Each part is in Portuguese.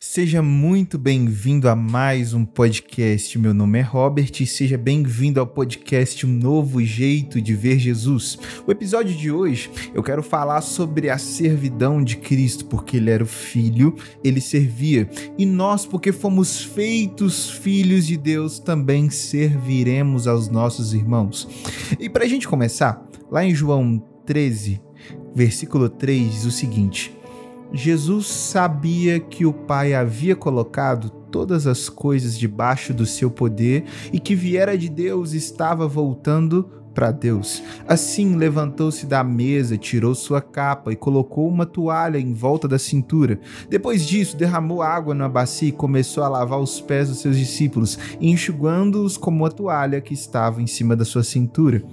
Seja muito bem-vindo a mais um podcast. Meu nome é Robert e seja bem-vindo ao podcast Um Novo Jeito de Ver Jesus. O episódio de hoje eu quero falar sobre a servidão de Cristo, porque ele era o filho, ele servia, e nós, porque fomos feitos filhos de Deus, também serviremos aos nossos irmãos. E para a gente começar, lá em João 13, versículo 3 diz o seguinte Jesus sabia que o Pai havia colocado todas as coisas debaixo do seu poder e que viera de Deus estava voltando para Deus. Assim levantou-se da mesa, tirou sua capa e colocou uma toalha em volta da cintura. Depois disso, derramou água na bacia e começou a lavar os pés dos seus discípulos, enxugando-os com a toalha que estava em cima da sua cintura.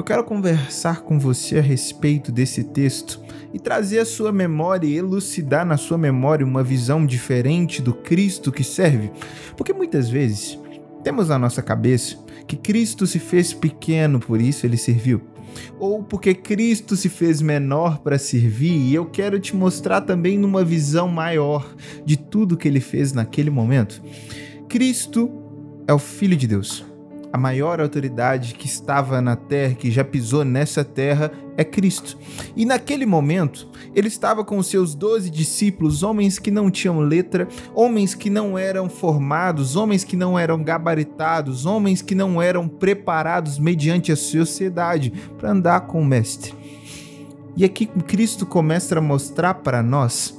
Eu quero conversar com você a respeito desse texto e trazer a sua memória e elucidar na sua memória uma visão diferente do Cristo que serve. Porque muitas vezes temos na nossa cabeça que Cristo se fez pequeno, por isso ele serviu. Ou porque Cristo se fez menor para servir, e eu quero te mostrar também numa visão maior de tudo que ele fez naquele momento. Cristo é o Filho de Deus. A maior autoridade que estava na terra, que já pisou nessa terra, é Cristo. E naquele momento, ele estava com seus doze discípulos, homens que não tinham letra, homens que não eram formados, homens que não eram gabaritados, homens que não eram preparados mediante a sociedade para andar com o Mestre. E aqui Cristo começa a mostrar para nós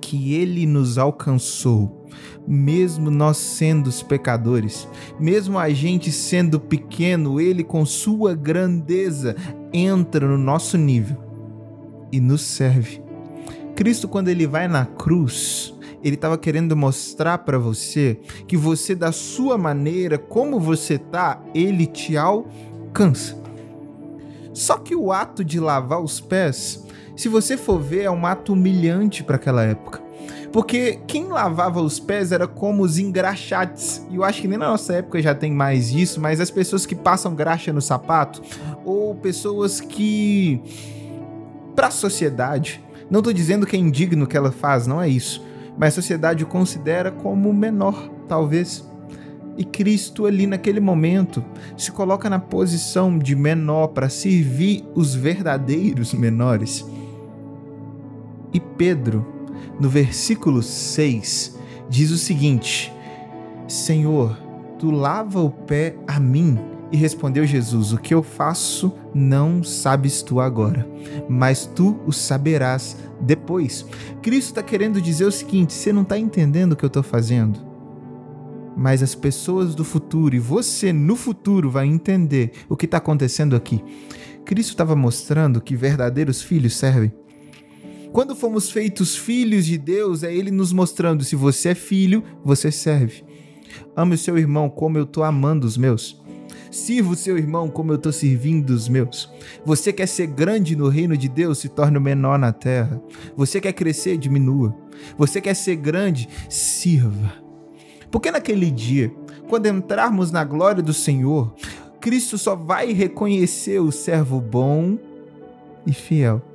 que ele nos alcançou mesmo nós sendo os pecadores, mesmo a gente sendo pequeno, ele com sua grandeza entra no nosso nível e nos serve. Cristo, quando ele vai na cruz, ele estava querendo mostrar para você que você, da sua maneira, como você tá, ele te alcança. Só que o ato de lavar os pés, se você for ver, é um ato humilhante para aquela época. Porque quem lavava os pés era como os engraxates. E eu acho que nem na nossa época já tem mais isso, mas as pessoas que passam graxa no sapato, ou pessoas que. Para a sociedade, não estou dizendo que é indigno o que ela faz, não é isso. Mas a sociedade o considera como menor, talvez. E Cristo, ali naquele momento, se coloca na posição de menor para servir os verdadeiros menores. E Pedro, no versículo 6, diz o seguinte: Senhor, tu lava o pé a mim. E respondeu Jesus: O que eu faço não sabes tu agora, mas tu o saberás depois. Cristo está querendo dizer o seguinte: você não está entendendo o que eu estou fazendo, mas as pessoas do futuro e você no futuro vai entender o que está acontecendo aqui. Cristo estava mostrando que verdadeiros filhos servem. Quando fomos feitos filhos de Deus, é Ele nos mostrando: se você é filho, você serve. Ame o seu irmão como eu estou amando os meus. Sirva o seu irmão como eu estou servindo os meus. Você quer ser grande no reino de Deus, se torne o menor na terra. Você quer crescer, diminua. Você quer ser grande, sirva. Porque naquele dia, quando entrarmos na glória do Senhor, Cristo só vai reconhecer o servo bom e fiel.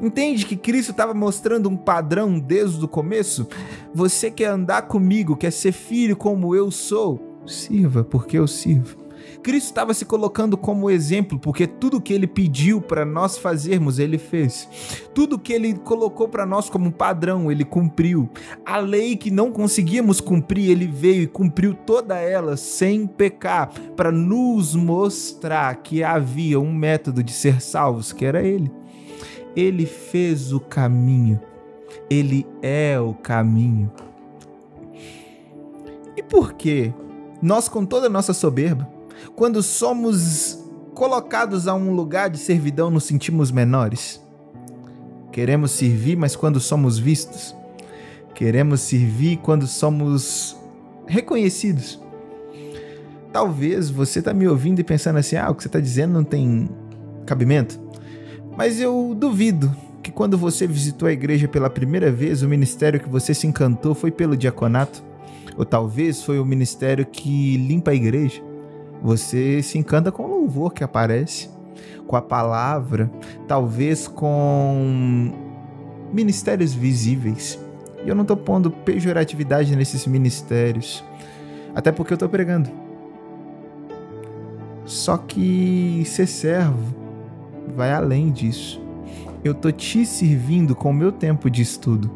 Entende que Cristo estava mostrando um padrão desde o começo? Você quer andar comigo, quer ser filho como eu sou? Sirva, porque eu sirvo. Cristo estava se colocando como exemplo, porque tudo que ele pediu para nós fazermos, ele fez. Tudo que ele colocou para nós como padrão, ele cumpriu. A lei que não conseguíamos cumprir, ele veio e cumpriu toda ela sem pecar, para nos mostrar que havia um método de ser salvos, que era ele. Ele fez o caminho. Ele é o caminho. E por que nós, com toda a nossa soberba, quando somos colocados a um lugar de servidão, nos sentimos menores? Queremos servir, mas quando somos vistos, queremos servir quando somos reconhecidos. Talvez você está me ouvindo e pensando assim: ah, o que você está dizendo não tem cabimento. Mas eu duvido que quando você visitou a igreja pela primeira vez, o ministério que você se encantou foi pelo diaconato, ou talvez foi o ministério que limpa a igreja. Você se encanta com o louvor que aparece, com a palavra, talvez com ministérios visíveis. E eu não estou pondo pejoratividade nesses ministérios, até porque eu estou pregando. Só que ser servo vai além disso. Eu tô te servindo com o meu tempo de estudo.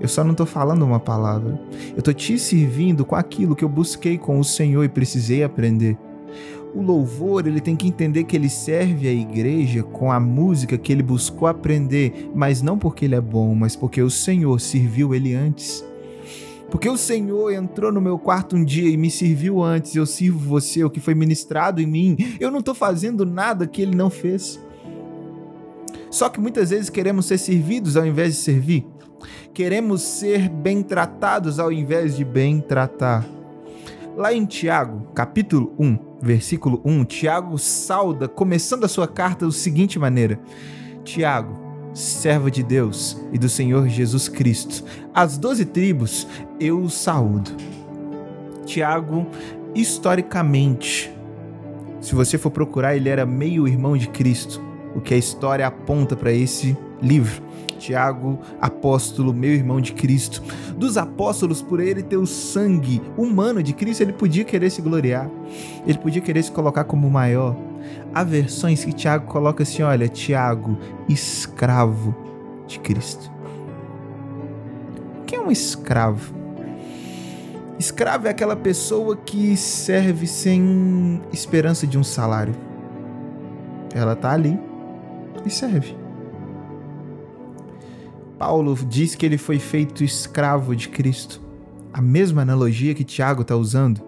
Eu só não tô falando uma palavra. Eu tô te servindo com aquilo que eu busquei com o Senhor e precisei aprender. O louvor, ele tem que entender que ele serve a igreja com a música que ele buscou aprender, mas não porque ele é bom, mas porque o Senhor serviu ele antes. Porque o Senhor entrou no meu quarto um dia e me serviu antes, eu sirvo você, o que foi ministrado em mim. Eu não estou fazendo nada que ele não fez. Só que muitas vezes queremos ser servidos ao invés de servir. Queremos ser bem tratados ao invés de bem tratar. Lá em Tiago, capítulo 1, versículo 1, Tiago sauda, começando a sua carta, da seguinte maneira: Tiago, servo de Deus e do Senhor Jesus Cristo. As doze tribos eu os saúdo. Tiago, historicamente, se você for procurar, ele era meio irmão de Cristo, o que a história aponta para esse livro. Tiago, apóstolo, meu irmão de Cristo. Dos apóstolos, por ele ter o sangue humano de Cristo, ele podia querer se gloriar, ele podia querer se colocar como maior. Há versões que Tiago coloca assim: olha, Tiago, escravo de Cristo. Quem é um escravo? Escravo é aquela pessoa que serve sem esperança de um salário. Ela tá ali e serve. Paulo diz que ele foi feito escravo de Cristo. A mesma analogia que Tiago está usando.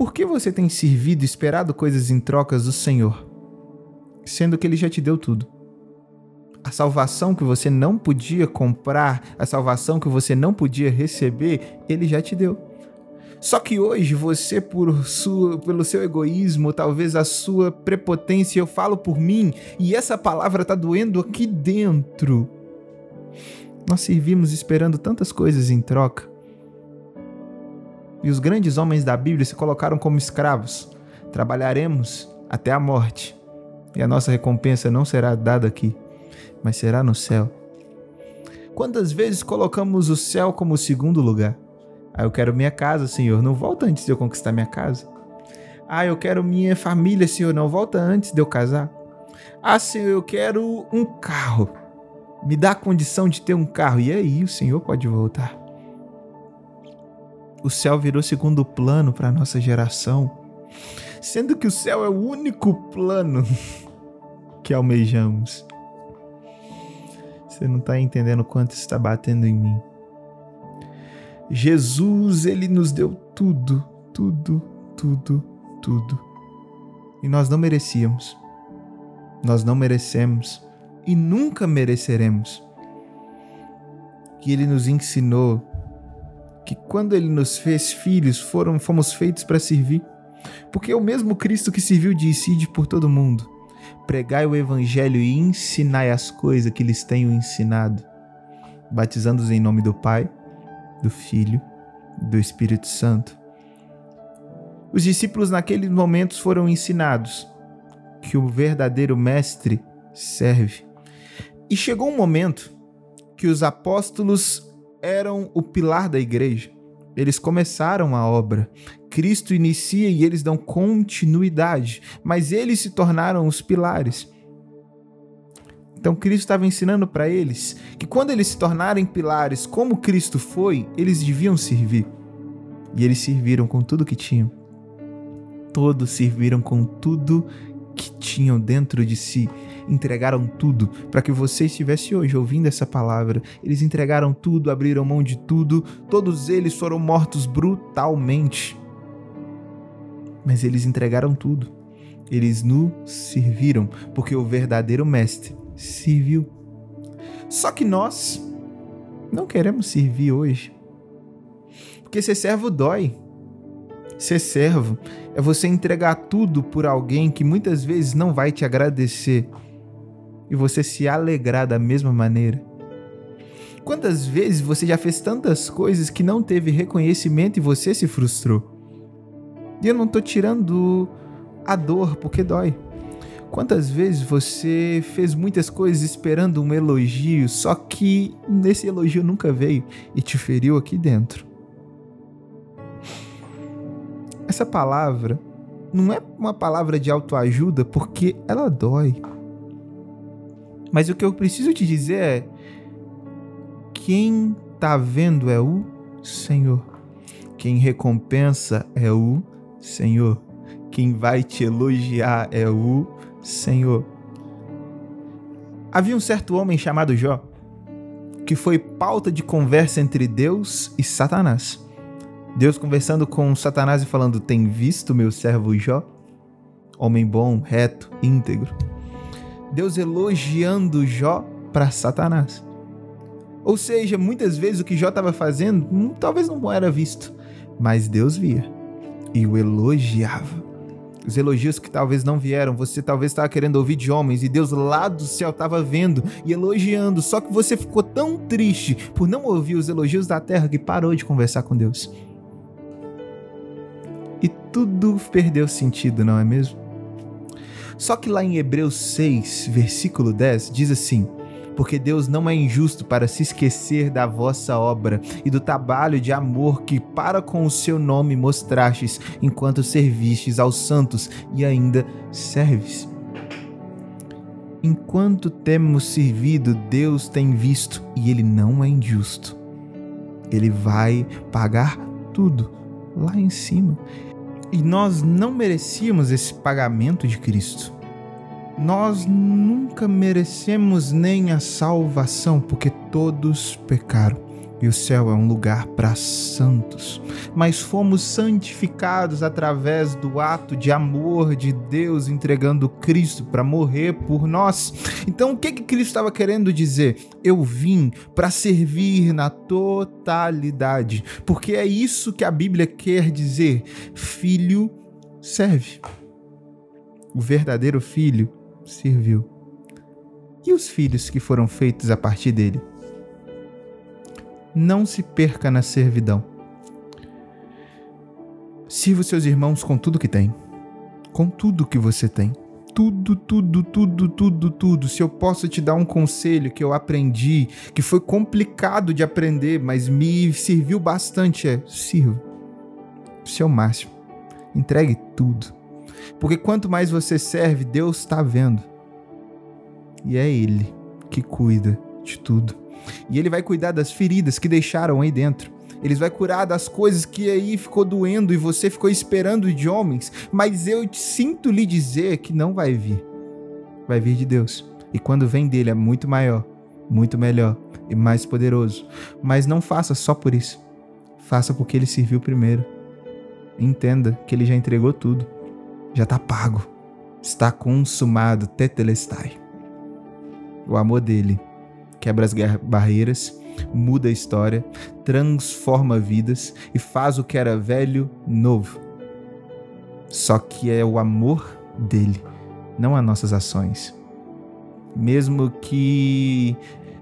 Por que você tem servido e esperado coisas em trocas do Senhor, sendo que Ele já te deu tudo? A salvação que você não podia comprar, a salvação que você não podia receber, Ele já te deu. Só que hoje você, por sua, pelo seu egoísmo, talvez a sua prepotência, eu falo por mim, e essa palavra tá doendo aqui dentro. Nós servimos esperando tantas coisas em troca. E os grandes homens da Bíblia se colocaram como escravos. Trabalharemos até a morte, e a nossa recompensa não será dada aqui, mas será no céu. Quantas vezes colocamos o céu como segundo lugar? Ah, eu quero minha casa, Senhor. Não volta antes de eu conquistar minha casa. Ah, eu quero minha família, Senhor. Não volta antes de eu casar. Ah, Senhor, eu quero um carro. Me dá a condição de ter um carro. E aí, o Senhor pode voltar. O céu virou segundo plano para nossa geração, sendo que o céu é o único plano que almejamos. Você não está entendendo quanto está batendo em mim. Jesus, ele nos deu tudo, tudo, tudo, tudo. E nós não merecíamos. Nós não merecemos e nunca mereceremos. Que ele nos ensinou que quando ele nos fez filhos, foram fomos feitos para servir. Porque é o mesmo Cristo que serviu incide por todo mundo. Pregai o evangelho e ensinai as coisas que lhes tenho ensinado, batizando-os em nome do Pai, do Filho do Espírito Santo. Os discípulos naqueles momentos foram ensinados que o verdadeiro mestre serve. E chegou um momento que os apóstolos eram o pilar da igreja. Eles começaram a obra. Cristo inicia e eles dão continuidade, mas eles se tornaram os pilares. Então Cristo estava ensinando para eles que quando eles se tornarem pilares como Cristo foi, eles deviam servir. E eles serviram com tudo que tinham. Todos serviram com tudo que tinham dentro de si. Entregaram tudo para que você estivesse hoje ouvindo essa palavra. Eles entregaram tudo, abriram mão de tudo. Todos eles foram mortos brutalmente. Mas eles entregaram tudo. Eles nos serviram, porque o verdadeiro mestre serviu. Só que nós não queremos servir hoje. Porque ser servo dói. Ser servo é você entregar tudo por alguém que muitas vezes não vai te agradecer e você se alegrar da mesma maneira. Quantas vezes você já fez tantas coisas que não teve reconhecimento e você se frustrou? E eu não tô tirando a dor porque dói. Quantas vezes você fez muitas coisas esperando um elogio, só que nesse elogio nunca veio e te feriu aqui dentro? Essa palavra não é uma palavra de autoajuda porque ela dói. Mas o que eu preciso te dizer é: quem tá vendo é o Senhor. Quem recompensa é o Senhor. Quem vai te elogiar é o Senhor. Havia um certo homem chamado Jó que foi pauta de conversa entre Deus e Satanás. Deus conversando com Satanás e falando: Tem visto meu servo Jó? Homem bom, reto, íntegro. Deus elogiando Jó para Satanás. Ou seja, muitas vezes o que Jó estava fazendo hum, talvez não era visto, mas Deus via e o elogiava. Os elogios que talvez não vieram, você talvez estava querendo ouvir de homens e Deus lá do céu estava vendo e elogiando. Só que você ficou tão triste por não ouvir os elogios da terra que parou de conversar com Deus. E tudo perdeu sentido, não é mesmo? Só que lá em Hebreus 6, versículo 10, diz assim: porque Deus não é injusto para se esquecer da vossa obra e do trabalho de amor que para com o seu nome mostrastes enquanto servistes aos santos e ainda serves. Enquanto temos servido, Deus tem visto e ele não é injusto. Ele vai pagar tudo lá em cima. E nós não merecíamos esse pagamento de Cristo. Nós nunca merecemos nem a salvação, porque todos pecaram. E o céu é um lugar para santos. Mas fomos santificados através do ato de amor de Deus entregando Cristo para morrer por nós. Então, o que, que Cristo estava querendo dizer? Eu vim para servir na totalidade. Porque é isso que a Bíblia quer dizer. Filho serve. O verdadeiro filho serviu. E os filhos que foram feitos a partir dele? Não se perca na servidão. Sirva seus irmãos com tudo que tem, com tudo que você tem. Tudo, tudo, tudo, tudo, tudo. Se eu posso te dar um conselho que eu aprendi, que foi complicado de aprender, mas me serviu bastante, é sirva. Seu máximo. Entregue tudo porque quanto mais você serve, Deus está vendo. E é Ele que cuida de tudo. E Ele vai cuidar das feridas que deixaram aí dentro. Ele vai curar das coisas que aí ficou doendo e você ficou esperando de homens. Mas eu sinto lhe dizer que não vai vir. Vai vir de Deus. E quando vem dele é muito maior, muito melhor e mais poderoso. Mas não faça só por isso. Faça porque ele serviu primeiro. Entenda que ele já entregou tudo já está pago, está consumado, tetelestai. O amor dele quebra as barreiras, muda a história, transforma vidas e faz o que era velho novo. Só que é o amor dele, não as nossas ações. Mesmo que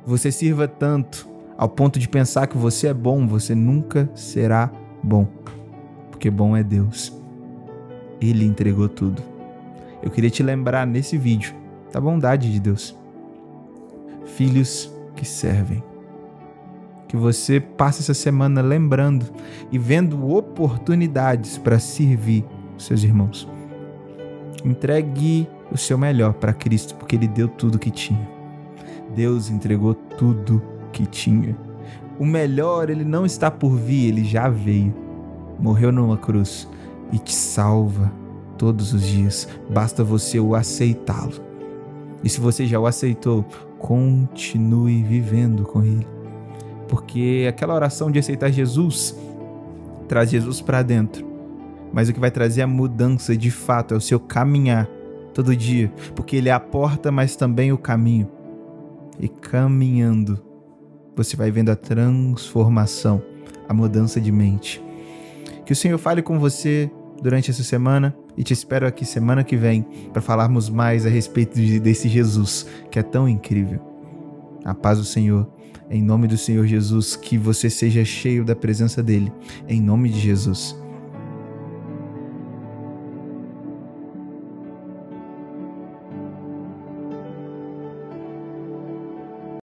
você sirva tanto ao ponto de pensar que você é bom, você nunca será bom, porque bom é Deus. Ele entregou tudo. Eu queria te lembrar nesse vídeo da bondade de Deus. Filhos que servem. Que você passe essa semana lembrando e vendo oportunidades para servir seus irmãos. Entregue o seu melhor para Cristo, porque Ele deu tudo que tinha. Deus entregou tudo que tinha. O melhor, Ele não está por vir, Ele já veio. Morreu numa cruz e te salva todos os dias. Basta você o aceitá-lo. E se você já o aceitou, continue vivendo com ele. Porque aquela oração de aceitar Jesus traz Jesus para dentro. Mas o que vai trazer a mudança de fato é o seu caminhar todo dia, porque ele é a porta, mas também o caminho. E caminhando, você vai vendo a transformação, a mudança de mente. Que o Senhor fale com você durante essa semana e te espero aqui semana que vem para falarmos mais a respeito de, desse Jesus que é tão incrível. A paz do Senhor, em nome do Senhor Jesus, que você seja cheio da presença dele, em nome de Jesus.